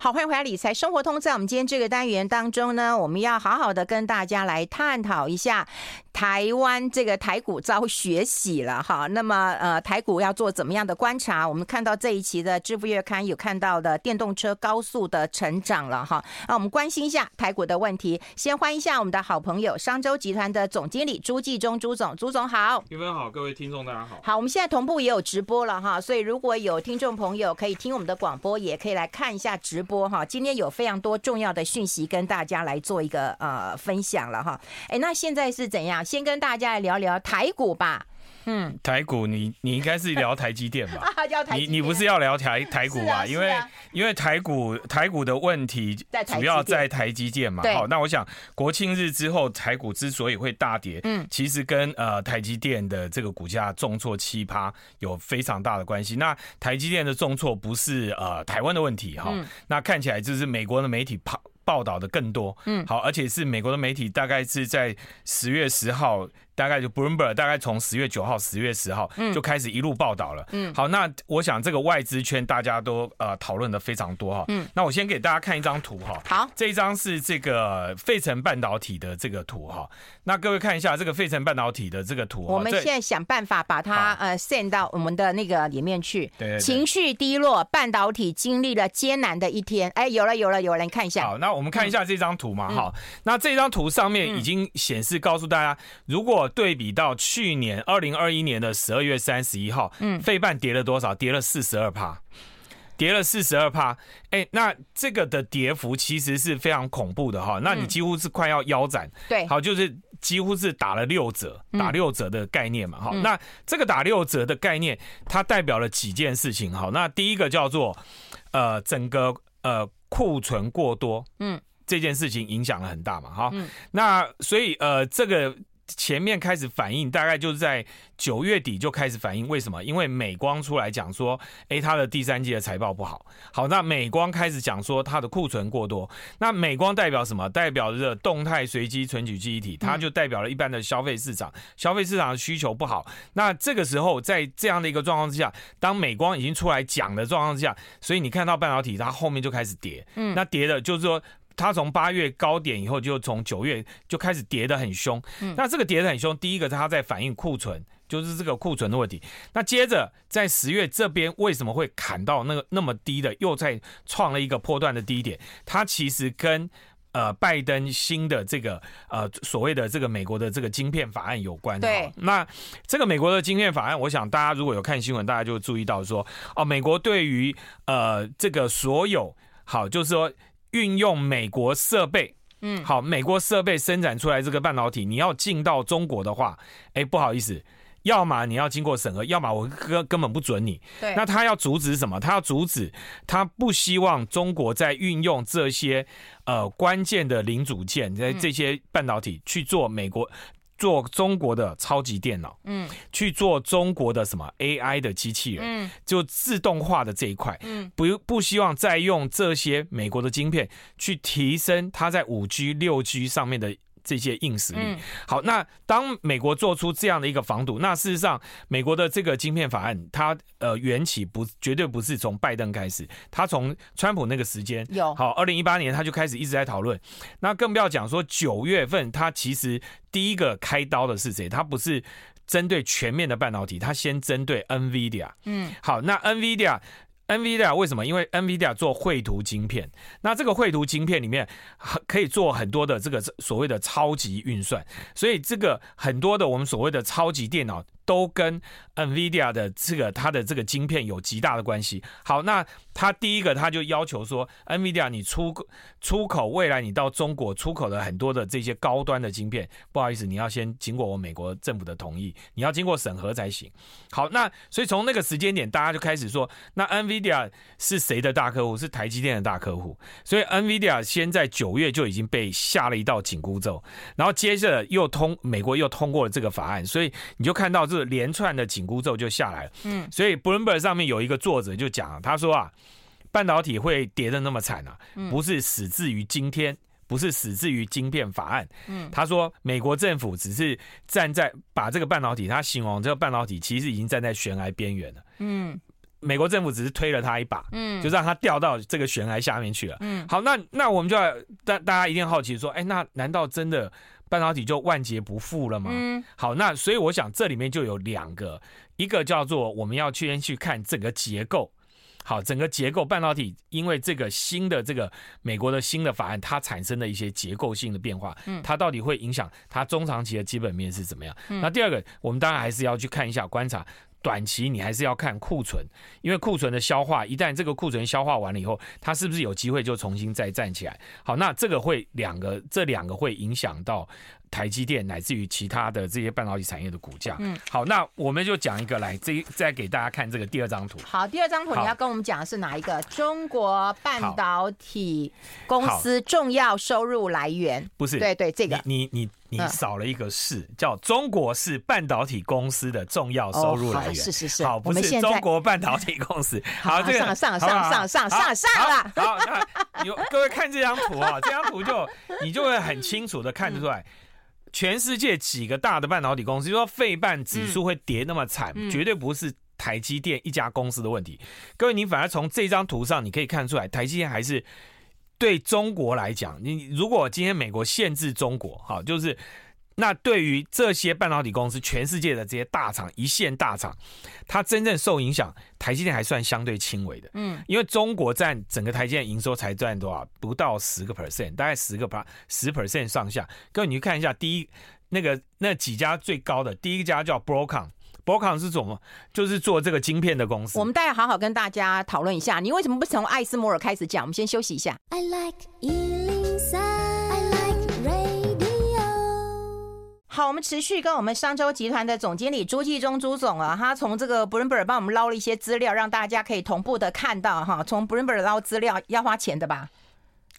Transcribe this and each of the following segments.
好，欢迎回来，理财生活通。在我们今天这个单元当中呢，我们要好好的跟大家来探讨一下台湾这个台股遭血洗了哈。那么呃，台股要做怎么样的观察？我们看到这一期的《致富月刊》有看到的电动车高速的成长了哈。那我们关心一下台股的问题。先欢迎一下我们的好朋友商周集团的总经理朱继忠朱总，朱总好。玉芬好，各位听众大家好。好，我们现在同步也有直播了哈，所以如果有听众朋友可以听我们的广播，也可以来看一下直播。播哈，今天有非常多重要的讯息跟大家来做一个呃分享了哈。哎，那现在是怎样？先跟大家来聊聊台股吧。嗯，台股你你应该是聊台积电吧？啊、台你你不是要聊台 台股吧？啊啊、因为因为台股台股的问题主要在台积电嘛。好，那我想国庆日之后台股之所以会大跌，嗯，其实跟呃台积电的这个股价重挫七趴有非常大的关系。那台积电的重挫不是呃台湾的问题哈，那看起来就是美国的媒体报报道的更多，嗯，好，而且是美国的媒体大概是在十月十号。大概就 Bloomberg 大概从十月九号、十月十号就开始一路报道了。嗯，好，那我想这个外资圈大家都呃讨论的非常多哈。嗯，那我先给大家看一张图哈。好，这一张是这个费城半导体的这个图哈。那各位看一下这个费城半导体的这个图。我们现在想办法把它呃 send 到我们的那个里面去。对。情绪低落，半导体经历了艰难的一天。哎，有了有了有了，你看一下。好，那我们看一下这张图嘛哈。那这张图上面已经显示告诉大家，如果对比到。去年二零二一年的十二月三十一号，嗯，费半跌了多少？跌了四十二趴，跌了四十二趴。哎，那这个的跌幅其实是非常恐怖的哈。那你几乎是快要腰斩，对，好，就是几乎是打了六折，打六折的概念嘛。好，那这个打六折的概念，它代表了几件事情。好，那第一个叫做呃，整个呃库存过多，嗯，这件事情影响了很大嘛。哈，那所以呃这个。前面开始反应，大概就是在九月底就开始反应。为什么？因为美光出来讲说，哎，它的第三季的财报不好。好，那美光开始讲说它的库存过多。那美光代表什么？代表着动态随机存取记忆体，它就代表了一般的消费市场，消费市场的需求不好。那这个时候，在这样的一个状况之下，当美光已经出来讲的状况之下，所以你看到半导体它后面就开始跌。嗯，那跌的就是说。它从八月高点以后，就从九月就开始跌得很凶。嗯那这个跌得很凶，第一个它在反映库存，就是这个库存的问题。那接着在十月这边为什么会砍到那个那么低的，又在创了一个破段的低点？它其实跟呃拜登新的这个呃所谓的这个美国的这个晶片法案有关。对。那这个美国的晶片法案，我想大家如果有看新闻，大家就会注意到说，哦，美国对于呃这个所有好，就是说。运用美国设备，嗯，好，美国设备生产出来这个半导体，你要进到中国的话，哎，不好意思，要么你要经过审核，要么我根根本不准你。对，那他要阻止什么？他要阻止，他不希望中国在运用这些呃关键的零组件，在这些半导体去做美国。做中国的超级电脑，嗯，去做中国的什么 AI 的机器人，嗯，就自动化的这一块，嗯，不不希望再用这些美国的晶片去提升它在五 G、六 G 上面的。这些硬实力，好，那当美国做出这样的一个防堵，那事实上，美国的这个晶片法案，它呃缘起不绝对不是从拜登开始，它从川普那个时间有好，二零一八年他就开始一直在讨论，那更不要讲说九月份，他其实第一个开刀的是谁？他不是针对全面的半导体，他先针对 NVIDIA，嗯，好，那 NVIDIA。NVIDIA 为什么？因为 NVIDIA 做绘图晶片，那这个绘图晶片里面可以做很多的这个所谓的超级运算，所以这个很多的我们所谓的超级电脑。都跟 NVIDIA 的这个它的这个晶片有极大的关系。好，那他第一个他就要求说，NVIDIA 你出出口未来你到中国出口的很多的这些高端的晶片，不好意思，你要先经过我美国政府的同意，你要经过审核才行。好，那所以从那个时间点，大家就开始说，那 NVIDIA 是谁的大客户？是台积电的大客户。所以 NVIDIA 先在九月就已经被下了一道紧箍咒，然后接着又通美国又通过了这个法案，所以你就看到这。连串的紧箍咒就下来了，嗯，所以 Bloomberg 上面有一个作者就讲，他说啊，半导体会跌的那么惨啊，不是死自于今天，不是死自于晶片法案，嗯，他说美国政府只是站在把这个半导体，他形容这个半导体其实已经站在悬崖边缘了，嗯，美国政府只是推了他一把，嗯，就让他掉到这个悬崖下面去了，嗯，好，那那我们就要大大家一定好奇说，哎，那难道真的半导体就万劫不复了吗？嗯，好，那所以我想这里面就有两个，一个叫做我们要去先去看整个结构。好，整个结构半导体，因为这个新的这个美国的新的法案，它产生的一些结构性的变化，嗯，它到底会影响它中长期的基本面是怎么样？嗯，那第二个，我们当然还是要去看一下观察。短期你还是要看库存，因为库存的消化，一旦这个库存消化完了以后，它是不是有机会就重新再站起来？好，那这个会两个，这两个会影响到台积电乃至于其他的这些半导体产业的股价。嗯，好，那我们就讲一个来，这再给大家看这个第二张图。好，第二张图你要跟我们讲的是哪一个？中国半导体公司重要收入来源？不是，对对，这个你你。你少了一个是，叫中国是半导体公司的重要收入来源。是是是，好，不是中国半导体公司。好，这个上上上上上上上了。好，那有各位看这张图啊，这张图就你就会很清楚的看得出来，全世界几个大的半导体公司，就说费半指数会跌那么惨，绝对不是台积电一家公司的问题。各位，你反而从这张图上你可以看出来，台积电还是。对中国来讲，你如果今天美国限制中国，好，就是那对于这些半导体公司，全世界的这些大厂、一线大厂，它真正受影响，台积电还算相对轻微的，嗯，因为中国占整个台积电营收才占多少？不到十个 percent，大概十个 per 十 percent 上下。各位，你去看一下，第一那个那几家最高的，第一家叫 Broadcom。博康是什么？就是做这个晶片的公司。我们大家好好跟大家讨论一下，你为什么不从艾斯摩尔开始讲？我们先休息一下。I like 103, 好，我们持续跟我们商周集团的总经理朱继忠朱总啊，他从这个 Bloomberg 帮我们捞了一些资料，让大家可以同步的看到哈。从 Bloomberg 捞资料要花钱的吧？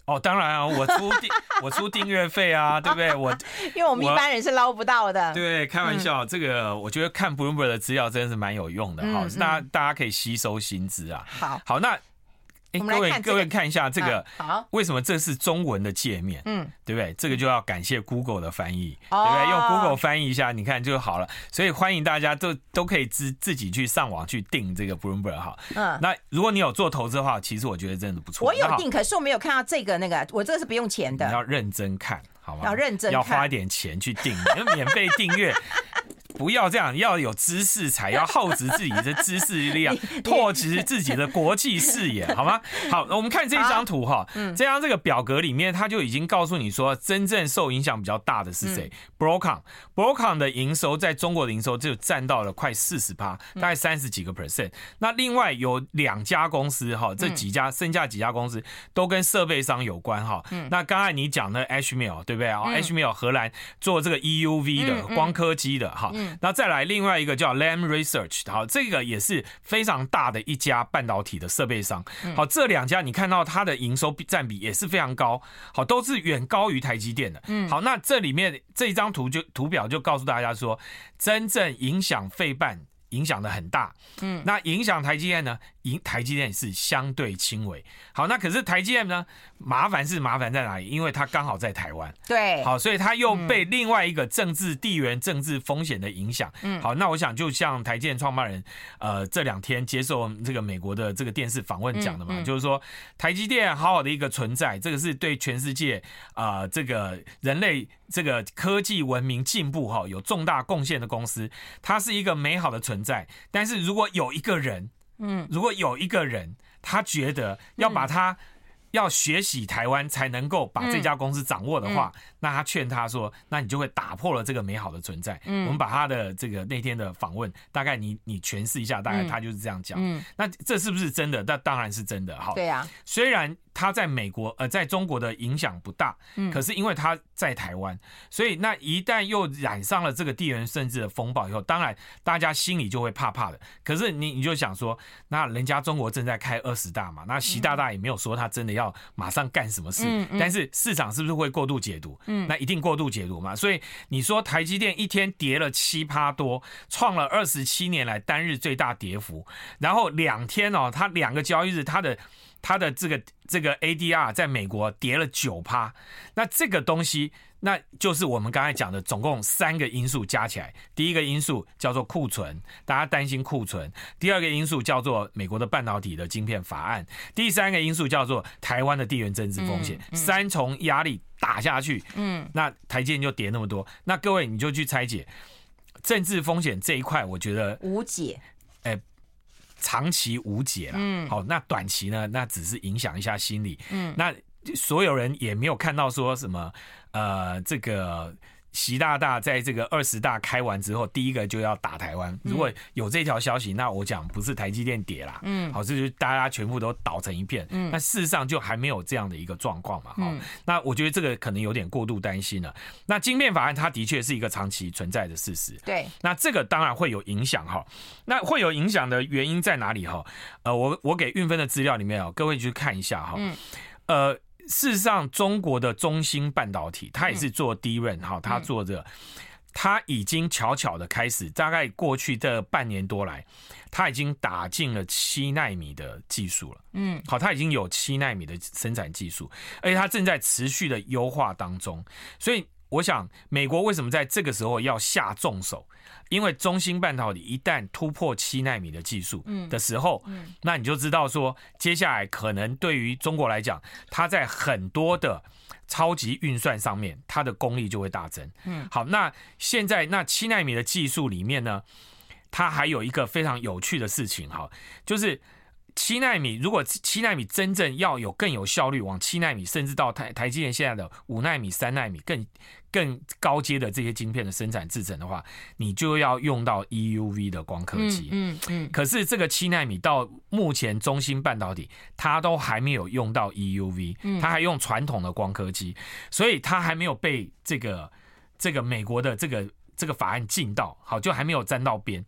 哦，当然啊，我出订我出订阅费啊，对不对？我 因为我们一般人是捞不到的。对，开玩笑，嗯、这个我觉得看 Bloomberg 的资料真的是蛮有用的哈，嗯、大家大家可以吸收新知啊。好，好那。哎，各位各位看一下这个，好，为什么这是中文的界面？嗯，对不对？这个就要感谢 Google 的翻译，对不对？用 Google 翻译一下，你看就好了。所以欢迎大家都都可以自自己去上网去订这个 Bloomberg 哈。嗯，那如果你有做投资的话，其实我觉得真的不错。我有订，可是我没有看到这个那个，我这个是不用钱的。你要认真看，好吗？要认真，要花一点钱去订，免费订阅。不要这样，要有知识才要厚植自己的知识力 量，拓殖自己的国际视野，好吗？好，我们看这一张图哈，这张这个表格里面，它就已经告诉你说，真正受影响比较大的是谁？Broadcom，Broadcom 的营收在中国的营收就占到了快四十趴，大概三十几个 percent。那另外有两家公司哈，这几家剩下几家公司都跟设备商有关哈。那刚才你讲的 Ashmil 对不对啊？Ashmil 荷兰做这个 EUV 的光刻机的哈。那再来另外一个叫 Lam Research，好，这个也是非常大的一家半导体的设备商。好，这两家你看到它的营收占比也是非常高，好，都是远高于台积电的。嗯，好，那这里面这一张图就图表就告诉大家说，真正影响费半影响的很大。嗯，那影响台积电呢？影台积电是相对轻微。好，那可是台积电呢？麻烦是麻烦在哪里？因为它刚好在台湾。对，好，所以它又被另外一个政治地缘政治风险的影响。嗯，好，那我想就像台积电创办人，呃，这两天接受这个美国的这个电视访问讲的嘛，嗯嗯、就是说台积电好好的一个存在，这个是对全世界啊、呃，这个人类这个科技文明进步哈有重大贡献的公司，它是一个美好的存在。但是如果有一个人，嗯，如果有一个人，他觉得要把他要学习台湾才能够把这家公司掌握的话，那他劝他说，那你就会打破了这个美好的存在。嗯，我们把他的这个那天的访问，大概你你诠释一下，大概他就是这样讲。嗯，那这是不是真的？那当然是真的。好，对呀。虽然他在美国呃在中国的影响不大，嗯，可是因为他在台湾，所以那一旦又染上了这个地缘政治的风暴以后，当然大家心里就会怕怕的。可是你你就想说，那人家中国正在开二十大嘛，那习大大也没有说他真的要。要马上干什么事？嗯嗯、但是市场是不是会过度解读？嗯，那一定过度解读嘛。所以你说台积电一天跌了七趴多，创了二十七年来单日最大跌幅。然后两天哦，它两个交易日它的它的这个这个 ADR 在美国跌了九趴，那这个东西，那就是我们刚才讲的，总共三个因素加起来。第一个因素叫做库存，大家担心库存；第二个因素叫做美国的半导体的晶片法案；第三个因素叫做台湾的地缘政治风险。三重压力打下去，嗯，那台积电就跌那么多。那各位你就去拆解政治风险这一块，我觉得无解。哎。长期无解了，嗯，好，那短期呢？那只是影响一下心理，嗯，那所有人也没有看到说什么，呃，这个。习大大在这个二十大开完之后，第一个就要打台湾。如果有这条消息，那我讲不是台积电跌啦，嗯，好，这就是大家全部都倒成一片。嗯，那事实上就还没有这样的一个状况嘛。哈，那我觉得这个可能有点过度担心了。那晶片法案它的确是一个长期存在的事实。对，那这个当然会有影响哈。那会有影响的原因在哪里哈？呃，我我给运分的资料里面啊，各位去看一下哈。嗯，呃。事实上，中国的中芯半导体，它也是做 DRAM 哈，它做的，它已经悄悄的开始，大概过去这半年多来，它已经打进了七纳米的技术了。嗯，好，它已经有七纳米的生产技术，而且它正在持续的优化当中。所以，我想，美国为什么在这个时候要下重手？因为中芯半导体一旦突破七纳米的技术的时候，那你就知道说，接下来可能对于中国来讲，它在很多的超级运算上面，它的功力就会大增。嗯，好，那现在那七纳米的技术里面呢，它还有一个非常有趣的事情哈，就是。七纳米，如果七纳米真正要有更有效率，往七纳米，甚至到台台积电现在的五纳米、三纳米更更高阶的这些晶片的生产制程的话，你就要用到 EUV 的光刻机。嗯嗯。可是这个七纳米到目前中芯半导体，它都还没有用到 EUV，它还用传统的光刻机，所以它还没有被这个这个美国的这个。这个法案进到好，就还没有沾到边，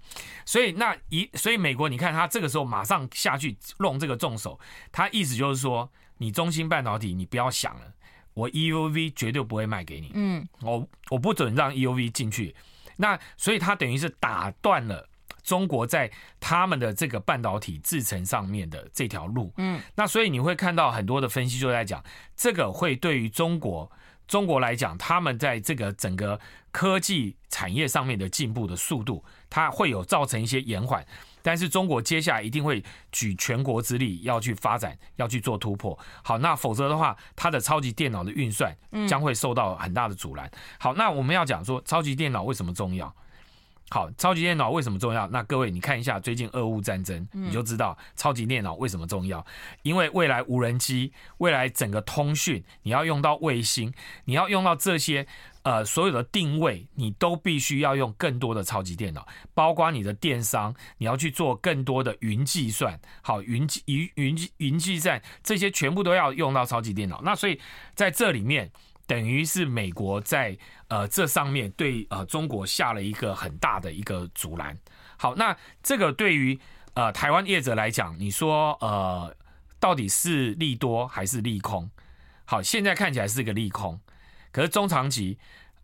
所以那一所以美国你看他这个时候马上下去弄这个重手，他意思就是说，你中芯半导体你不要想了，我 EUV 绝对不会卖给你，嗯，我我不准让 EUV 进去，那所以他等于是打断了中国在他们的这个半导体制程上面的这条路，嗯，那所以你会看到很多的分析就在讲，这个会对于中国。中国来讲，他们在这个整个科技产业上面的进步的速度，它会有造成一些延缓。但是中国接下来一定会举全国之力要去发展，要去做突破。好，那否则的话，它的超级电脑的运算将会受到很大的阻拦。好，那我们要讲说，超级电脑为什么重要？好，超级电脑为什么重要？那各位你看一下最近俄乌战争，你就知道超级电脑为什么重要。因为未来无人机，未来整个通讯，你要用到卫星，你要用到这些呃所有的定位，你都必须要用更多的超级电脑，包括你的电商，你要去做更多的云计算。好，云计云云云计算这些全部都要用到超级电脑。那所以在这里面。等于是美国在呃这上面对呃中国下了一个很大的一个阻拦。好，那这个对于呃台湾业者来讲，你说呃到底是利多还是利空？好，现在看起来是个利空，可是中长期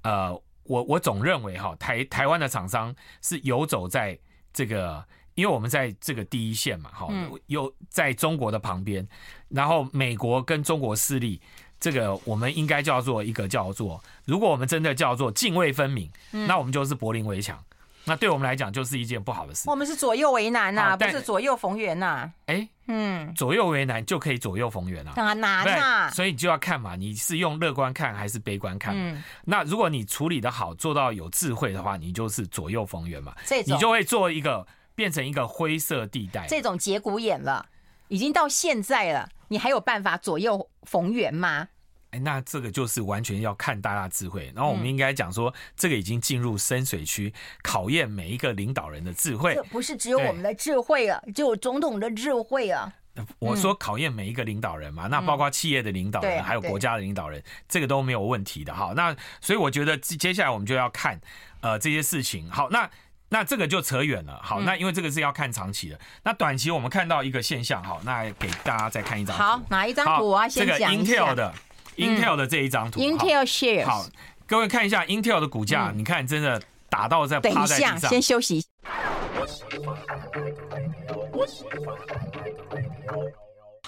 呃我我总认为哈台台湾的厂商是游走在这个，因为我们在这个第一线嘛，哈，有在中国的旁边，然后美国跟中国势力。这个我们应该叫做一个叫做，如果我们真的叫做泾渭分明，嗯、那我们就是柏林围墙，那对我们来讲就是一件不好的事。我们是左右为难呐、啊，不是左右逢源呐、啊。哎，嗯，左右为难就可以左右逢源啊？当然难啊。所以你就要看嘛，你是用乐观看还是悲观看？嗯，那如果你处理的好，做到有智慧的话，你就是左右逢源嘛。这种你就会做一个变成一个灰色地带，这种节骨眼了，已经到现在了。你还有办法左右逢源吗？哎，那这个就是完全要看大家智慧。然后我们应该讲说，这个已经进入深水区，考验每一个领导人的智慧。这不是只有我们的智慧啊，就有总统的智慧啊。我说考验每一个领导人嘛，那包括企业的领导人，还有国家的领导人，这个都没有问题的哈。那所以我觉得接下来我们就要看呃这些事情。好，那那这个就扯远了。好，那因为这个是要看长期的。那短期我们看到一个现象，好，那给大家再看一张。好，哪一张图我要先讲一下。这个 Intel 的。Intel 的这一张图，嗯，Intel shares，好，各位看一下 Intel 的股价，嗯，你看真的打到在趴在地上。先休息一下。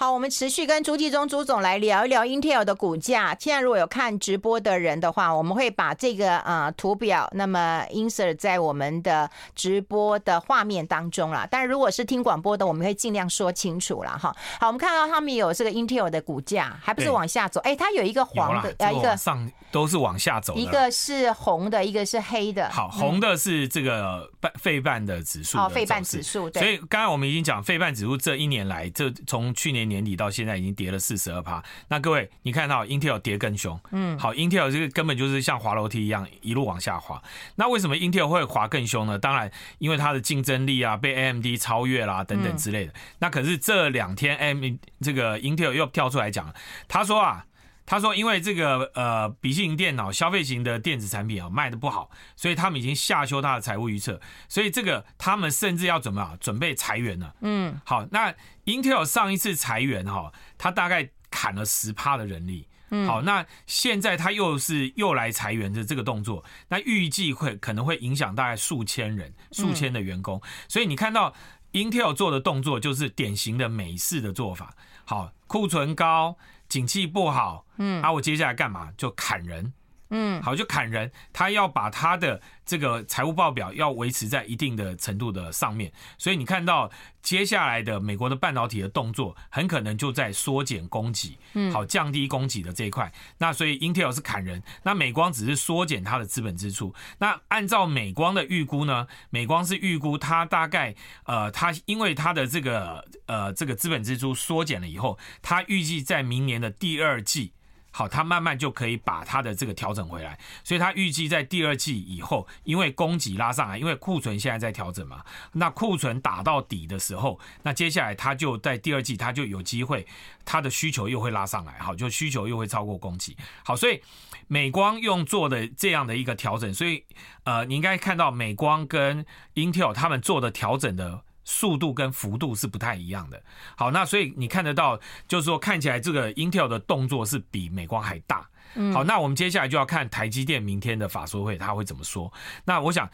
好，我们持续跟朱继忠朱总来聊一聊 Intel 的股价。现在如果有看直播的人的话，我们会把这个呃图表那么 insert 在我们的直播的画面当中啦。但是如果是听广播的，我们会尽量说清楚了哈。好，我们看到他们有这个 Intel 的股价，还不是往下走？哎，它有一个黄的，呃，一个上都是往下走，一个是红的，一个是黑的。好，红的是这个半费半的指数，哦，费半指数。对。所以刚才我们已经讲费半指数这一年来，这从去年。年底到现在已经跌了四十二趴，那各位你看到 Intel 跌更凶，嗯，好，Intel 这个根本就是像滑楼梯一样一路往下滑。那为什么 Intel 会滑更凶呢？当然，因为它的竞争力啊被 AMD 超越啦等等之类的。那可是这两天 AMD 这个 Intel 又跳出来讲，他说啊。他说：“因为这个呃，笔记型电脑、消费型的电子产品啊卖的不好，所以他们已经下修他的财务预测。所以这个他们甚至要怎么啊？准备裁员了。嗯，好，那 Intel 上一次裁员哈，他大概砍了十趴的人力。嗯，好，那现在他又是又来裁员的这个动作，那预计会可能会影响大概数千人、数千的员工。所以你看到 Intel 做的动作就是典型的美式的做法。好，库存高。”景气不好，嗯，啊，我接下来干嘛？就砍人，嗯，好，就砍人。他要把他的这个财务报表要维持在一定的程度的上面，所以你看到接下来的美国的半导体的动作，很可能就在缩减供给，嗯，好，降低供给的这一块。那所以 Intel 是砍人，那美光只是缩减它的资本支出。那按照美光的预估呢，美光是预估它大概呃，它因为它的这个呃这个资本支出缩减了以后，它预计在明年的第二季。好，它慢慢就可以把它的这个调整回来，所以它预计在第二季以后，因为供给拉上来，因为库存现在在调整嘛，那库存打到底的时候，那接下来它就在第二季，它就有机会，它的需求又会拉上来，好，就需求又会超过供给，好，所以美光用做的这样的一个调整，所以呃，你应该看到美光跟 Intel 他们做的调整的。速度跟幅度是不太一样的。好，那所以你看得到，就是说看起来这个 Intel 的动作是比美光还大。好，那我们接下来就要看台积电明天的法说会，他会怎么说？那我想。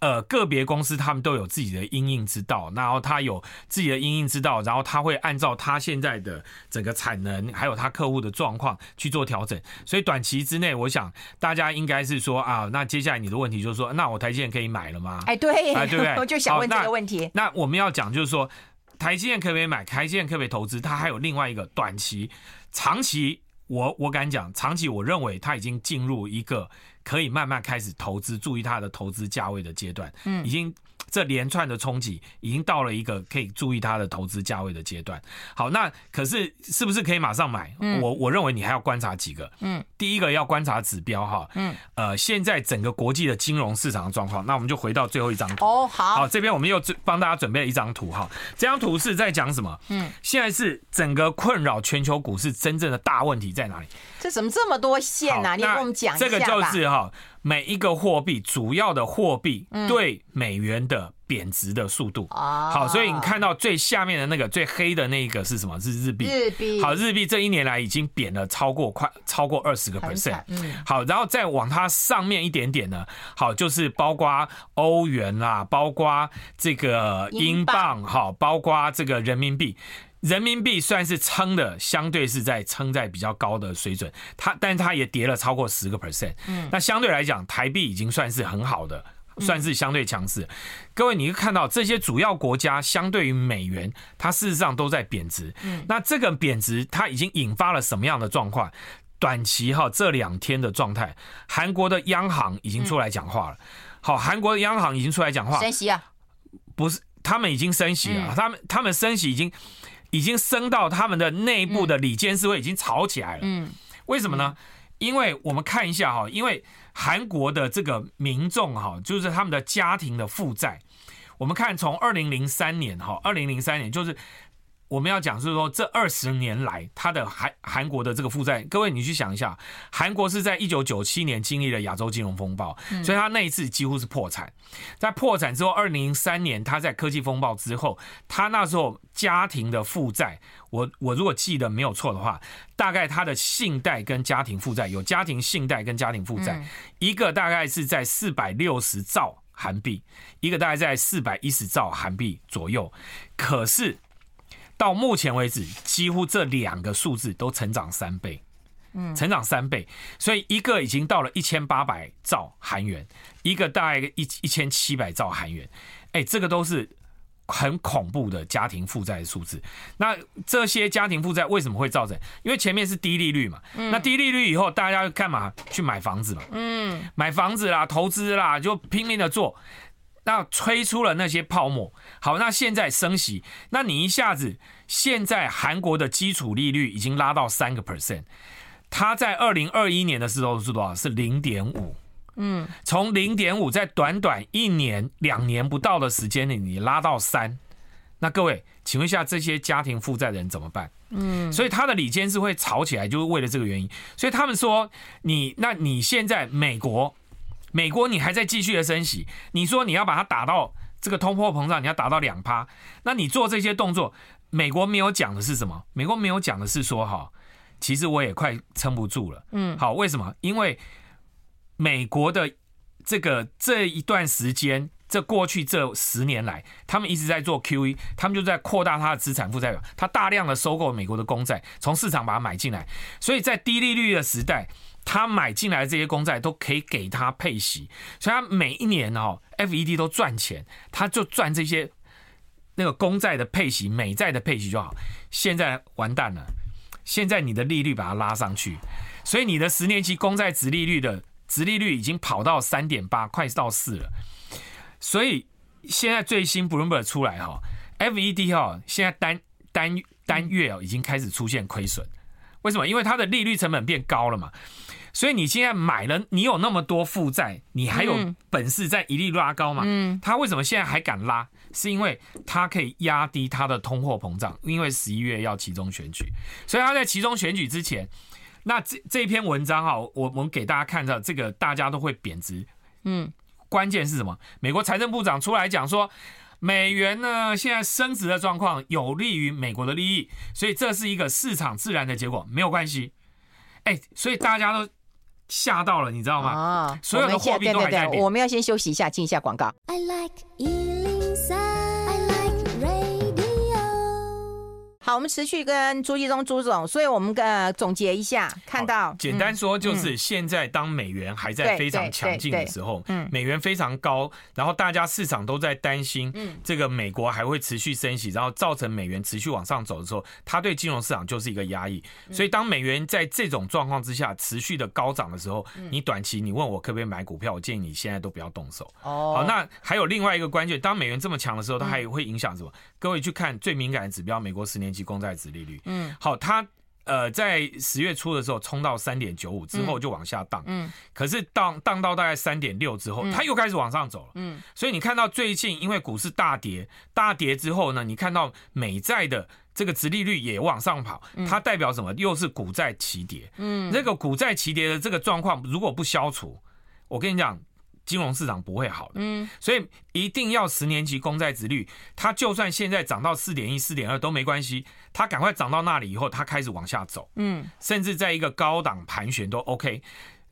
呃，个别公司他们都有自己的因应之道，然后他有自己的因应之道，然后他会按照他现在的整个产能，还有他客户的状况去做调整。所以短期之内，我想大家应该是说啊，那接下来你的问题就是说，那我台积电可以买了吗？哎，对，哎，对不对？我就想问这个问题。那，那我们要讲就是说，台积电可不可以买？台积电可不可以投资？它还有另外一个短期、长期，我我敢讲，长期我认为它已经进入一个。可以慢慢开始投资，注意它的投资价位的阶段，嗯，已经这连串的冲击已经到了一个可以注意它的投资价位的阶段。好，那可是是不是可以马上买？嗯，我我认为你还要观察几个，嗯，第一个要观察指标哈，嗯，呃，现在整个国际的金融市场的状况，那我们就回到最后一张图哦，好，好，这边我们又帮大家准备了一张图哈，这张图是在讲什么？嗯，现在是整个困扰全球股市真正的大问题在哪里？这怎么这么多线啊？你跟我们讲一下吧。这个就是哈，每一个货币主要的货币对美元的贬值的速度。好，所以你看到最下面的那个最黑的那个是什么？是日币。日币。好，日币这一年来已经贬了超过快超过二十个 percent。嗯。好，然后再往它上面一点点呢，好，就是包括欧元啦，包括这个英镑，好，包括这个人民币。人民币算是撑的，相对是在撑在比较高的水准，它，但是它也跌了超过十个 percent。嗯，那相对来讲，台币已经算是很好的，算是相对强势。各位，你会看到这些主要国家相对于美元，它事实上都在贬值。嗯，那这个贬值它已经引发了什么样的状况？短期哈这两天的状态，韩国的央行已经出来讲话了。好，韩国的央行已经出来讲话。升息啊？不是，他们已经升息了。他们他们升息已经。已经升到他们的内部的里监事会已经吵起来了。嗯，为什么呢？因为我们看一下哈，因为韩国的这个民众哈，就是他们的家庭的负债，我们看从二零零三年哈，二零零三年就是。我们要讲是说，这二十年来，它的韩韩国的这个负债，各位你去想一下，韩国是在一九九七年经历了亚洲金融风暴，所以它那一次几乎是破产。在破产之后，二零零三年它在科技风暴之后，它那时候家庭的负债，我我如果记得没有错的话，大概它的信贷跟家庭负债有家庭信贷跟家庭负债，一个大概是在四百六十兆韩币，一个大概在四百一十兆韩币左右，可是。到目前为止，几乎这两个数字都成长三倍，嗯，成长三倍，所以一个已经到了一千八百兆韩元，一个大概一一千七百兆韩元，哎，这个都是很恐怖的家庭负债的数字。那这些家庭负债为什么会造成？因为前面是低利率嘛，那低利率以后，大家干嘛去买房子嘛？嗯，买房子啦，投资啦，就拼命的做。那吹出了那些泡沫，好，那现在升息，那你一下子，现在韩国的基础利率已经拉到三个 percent，它在二零二一年的时候是多少？是零点五，嗯，从零点五在短短一年两年不到的时间里，你拉到三，那各位，请问一下这些家庭负债的人怎么办？嗯，所以他的里监是会吵起来，就是为了这个原因，所以他们说你，那你现在美国。美国，你还在继续的升息，你说你要把它打到这个通货膨胀，你要打到两趴，那你做这些动作，美国没有讲的是什么？美国没有讲的是说，哈，其实我也快撑不住了。嗯，好，为什么？因为美国的这个这一段时间，这过去这十年来，他们一直在做 QE，他们就在扩大他的资产负债表，他大量的收购美国的公债，从市场把它买进来，所以在低利率的时代。他买进来的这些公债都可以给他配息，所以他每一年哦，FED 都赚钱，他就赚这些那个公债的配息、美债的配息就好。现在完蛋了，现在你的利率把它拉上去，所以你的十年期公债殖利率的殖利率已经跑到三点八，快到四了。所以现在最新 Bloomberg 出来哈，FED 哈，现在单单单月哦已经开始出现亏损。为什么？因为它的利率成本变高了嘛，所以你现在买了，你有那么多负债，你还有本事在一利拉高嘛？嗯，他为什么现在还敢拉？是因为他可以压低他的通货膨胀，因为十一月要其中选举，所以他在其中选举之前，那这这篇文章哈，我我们给大家看到这个大家都会贬值，嗯，关键是什么？美国财政部长出来讲说。美元呢，现在升值的状况有利于美国的利益，所以这是一个市场自然的结果，没有关系。哎，所以大家都吓到了，你知道吗？啊，所有的货币都还在变。我们要先休息一下，进一下广告。I like 好，我们持续跟朱继忠朱总，所以我们呃总结一下，看到简单说就是现在当美元还在非常强劲的时候，嗯，美元非常高，然后大家市场都在担心，嗯，这个美国还会持续升息，然后造成美元持续往上走的时候，它对金融市场就是一个压抑。所以当美元在这种状况之下持续的高涨的时候，你短期你问我可不可以买股票，我建议你现在都不要动手。哦，好，那还有另外一个关键，当美元这么强的时候，它还会影响什么？各位去看最敏感的指标，美国十年期。公债值利率，嗯，好，它呃在十月初的时候冲到三点九五之后就往下荡，嗯，可是荡荡到大概三点六之后，它又开始往上走了，嗯，所以你看到最近因为股市大跌，大跌之后呢，你看到美债的这个殖利率也往上跑，它代表什么？又是股债齐跌，嗯，那个股债齐跌的这个状况如果不消除，我跟你讲。金融市场不会好的，嗯，所以一定要十年期公债值率，它就算现在涨到四点一、四点二都没关系，它赶快涨到那里以后，它开始往下走，嗯，甚至在一个高档盘旋都 OK。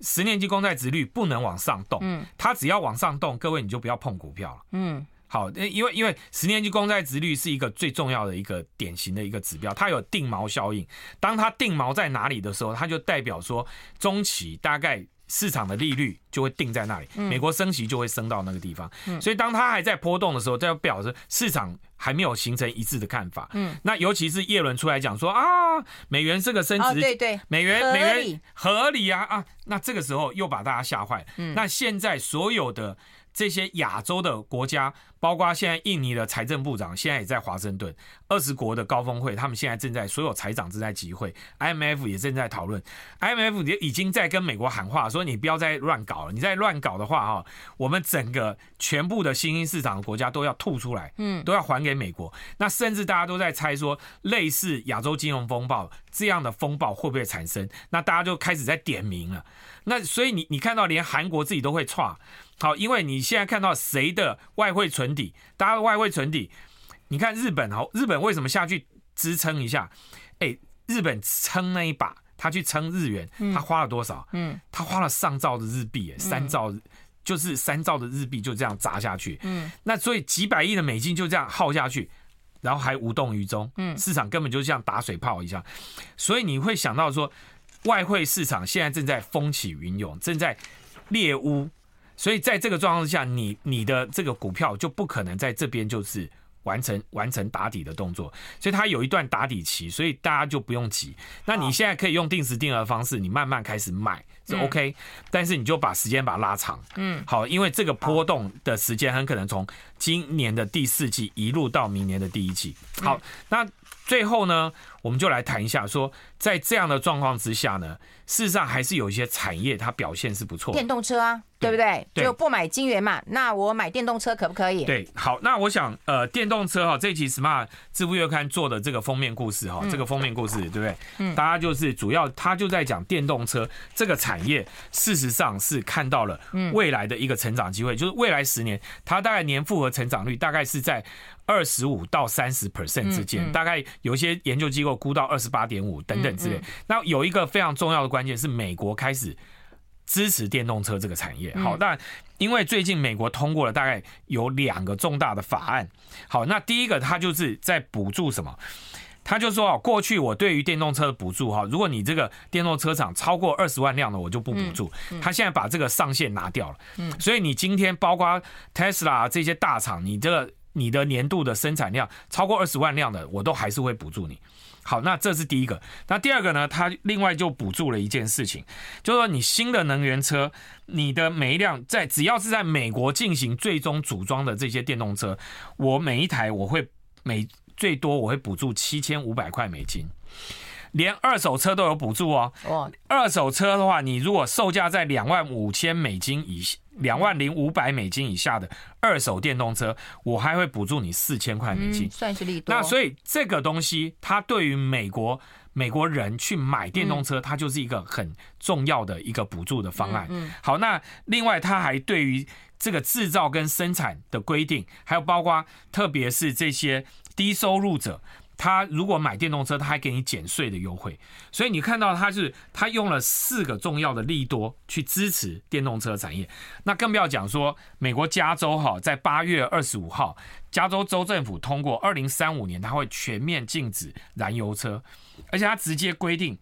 十年期公债值率不能往上动，嗯，它只要往上动，各位你就不要碰股票了，嗯，好，因为因为十年期公债值率是一个最重要的一个典型的一个指标，它有定锚效应，当它定锚在哪里的时候，它就代表说中期大概。市场的利率就会定在那里，美国升息就会升到那个地方，所以当它还在波动的时候，这表示市场还没有形成一致的看法。嗯，那尤其是耶伦出来讲说啊，美元这个升值，对对，美元美元合理啊啊，那这个时候又把大家吓坏。嗯，那现在所有的。这些亚洲的国家，包括现在印尼的财政部长，现在也在华盛顿二十国的高峰会，他们现在正在所有财长正在集会，IMF 也正在讨论，IMF 也已经在跟美国喊话，说你不要再乱搞了，你再乱搞的话哈，我们整个全部的新兴市场的国家都要吐出来，嗯，都要还给美国。那甚至大家都在猜说，类似亚洲金融风暴这样的风暴会不会产生？那大家就开始在点名了。那所以你你看到连韩国自己都会剉。好，因为你现在看到谁的外汇存底，大家的外汇存底，你看日本好，日本为什么下去支撑一下？哎，日本撑那一把，他去撑日元，他花了多少？嗯，他花了上兆的日币，哎，三兆，就是三兆的日币就这样砸下去。嗯，那所以几百亿的美金就这样耗下去，然后还无动于衷，嗯，市场根本就像打水泡一样，所以你会想到说，外汇市场现在正在风起云涌，正在猎巫，所以在这个状况之下，你你的这个股票就不可能在这边就是。完成完成打底的动作，所以它有一段打底期，所以大家就不用急。那你现在可以用定时定额的方式，你慢慢开始买是 OK，但是你就把时间把它拉长，嗯，好，因为这个波动的时间很可能从今年的第四季一路到明年的第一季。好，那最后呢，我们就来谈一下，说在这样的状况之下呢，事实上还是有一些产业它表现是不错的，电动车啊。对不对？对，就不买金源嘛？那我买电动车可不可以？对，好，那我想，呃，电动车哈，这一期 Smart 智富月刊做的这个封面故事哈，嗯、这个封面故事对不对？嗯，大家就是主要，他就在讲电动车这个产业，事实上是看到了未来的一个成长机会，就是未来十年，它大概年复合成长率大概是在二十五到三十 percent 之间，大概有一些研究机构估到二十八点五等等之类。那有一个非常重要的关键是，美国开始。支持电动车这个产业，好，那因为最近美国通过了大概有两个重大的法案，好，那第一个它就是在补助什么？他就说啊，过去我对于电动车的补助哈，如果你这个电动车厂超过二十万辆的，我就不补助。他现在把这个上限拿掉了，所以你今天包括 Tesla 这些大厂，你这个你的年度的生产量超过二十万辆的，我都还是会补助你。好，那这是第一个。那第二个呢？他另外就补助了一件事情，就是说你新的能源车，你的每一辆在只要是在美国进行最终组装的这些电动车，我每一台我会每最多我会补助七千五百块美金，连二手车都有补助哦。哦，二手车的话，你如果售价在两万五千美金以下。两万零五百美金以下的二手电动车，我还会补助你四千块美金，嗯，算是利多。那所以这个东西，它对于美国美国人去买电动车，它就是一个很重要的一个补助的方案。嗯，好，那另外它还对于这个制造跟生产的规定，还有包括特别是这些低收入者。他如果买电动车，他还给你减税的优惠，所以你看到他是他用了四个重要的利多去支持电动车产业。那更不要讲说，美国加州哈，在八月二十五号，加州州政府通过二零三五年，他会全面禁止燃油车，而且他直接规定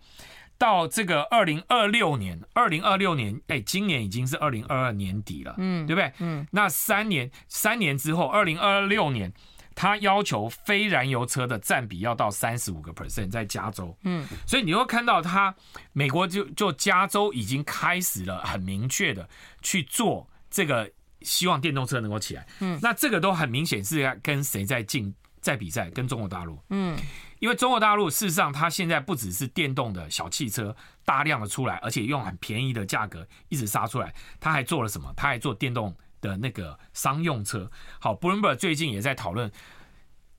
到这个二零二六年，二零二六年，哎，今年已经是二零二二年底了，嗯，对不对？嗯，那三年三年之后，二零二六年。他要求非燃油车的占比要到三十五个 percent，在加州，嗯，所以你会看到他美国就就加州已经开始了很明确的去做这个，希望电动车能够起来，嗯，那这个都很明显是要跟谁在竞在比赛，跟中国大陆，嗯，因为中国大陆事实上它现在不只是电动的小汽车大量的出来，而且用很便宜的价格一直杀出来，他还做了什么？他还做电动。的那个商用车，好，Bloomberg 最近也在讨论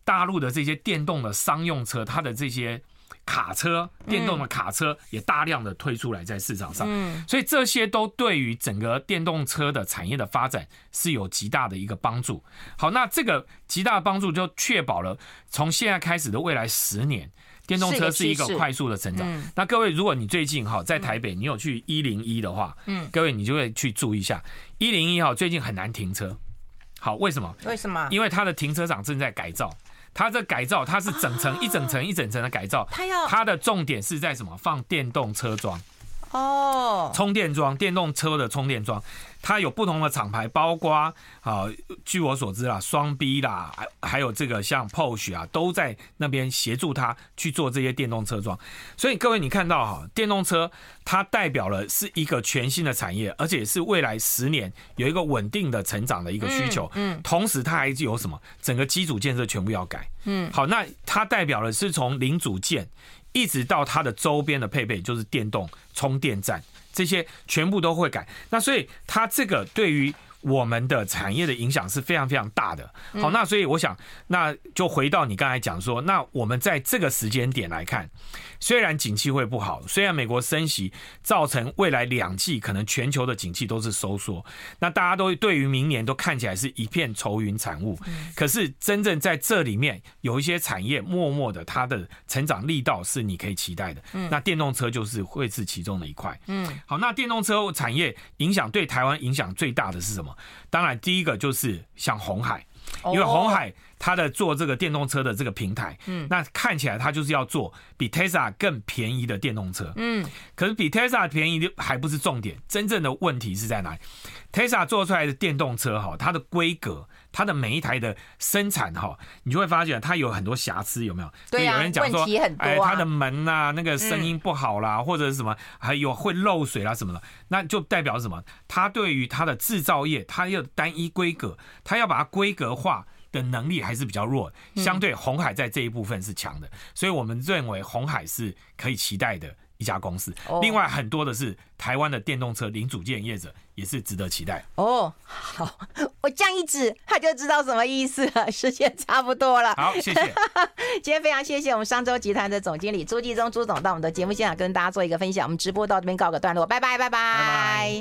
大陆的这些电动的商用车，它的这些卡车，电动的卡车也大量的推出来在市场上，嗯，所以这些都对于整个电动车的产业的发展是有极大的一个帮助。好，那这个极大的帮助就确保了从现在开始的未来十年。电动车是一个快速的成长。那各位，如果你最近哈在台北，你有去一零一的话，嗯，各位你就会去注意一下一零一哈，最近很难停车。好，为什么？为什么？因为它的停车场正在改造，它这改造它是整层一整层一整层的改造。它要它的重点是在什么？放电动车桩。哦，充电桩，电动车的充电桩。它有不同的厂牌，包括啊，据我所知啦，双 B 啦，还有这个像 Porsche 啊，都在那边协助他去做这些电动车桩。所以各位，你看到哈，电动车它代表了是一个全新的产业，而且是未来十年有一个稳定的成长的一个需求。嗯，同时它还有什么？整个基础建设全部要改。嗯，好，那它代表的是从零组件一直到它的周边的配备，就是电动充电站。这些全部都会改，那所以它这个对于我们的产业的影响是非常非常大的。好，那所以我想，那就回到你刚才讲说，那我们在这个时间点来看，虽然景气会不好，虽然美国升息造成未来两季可能全球的景气都是收缩，那大家都对于明年都看起来是一片愁云惨雾。可是真正在这里面有一些产业默默的它的成长力道是你可以期待的。那电动车就是会是其中的一块。嗯，好，那电动车产业影响对台湾影响最大的是什么？当然第一个就是像红海，因为红海它的做这个电动车的这个平台，嗯，那看起来它就是要做比 Tesla 更便宜的电动车，嗯，可是比 Tesla 便宜的还不是重点，真正的问题是在哪里？Tesla 做出来的电动车哈，它的规格。它的每一台的生产哈，你就会发现它有很多瑕疵，有没有？对啊，有人讲说，啊，哎，它的门呐、啊，那个声音不好啦，嗯、或者是什么，还有会漏水啦什么的，那就代表什么？它对于它的制造业，它要单一规格，它要把它规格化的能力还是比较弱。相对红海在这一部分是强的，所以我们认为红海是可以期待的。一家公司，另外很多的是台湾的电动车零组件业者，也是值得期待。哦，好，我这样一指，他就知道什么意思了。时间差不多了，好，谢谢。今天非常谢谢我们商周集团的总经理朱继忠朱总到我们的节目现场跟大家做一个分享。我们直播到这边告个段落，拜拜，拜拜。拜拜。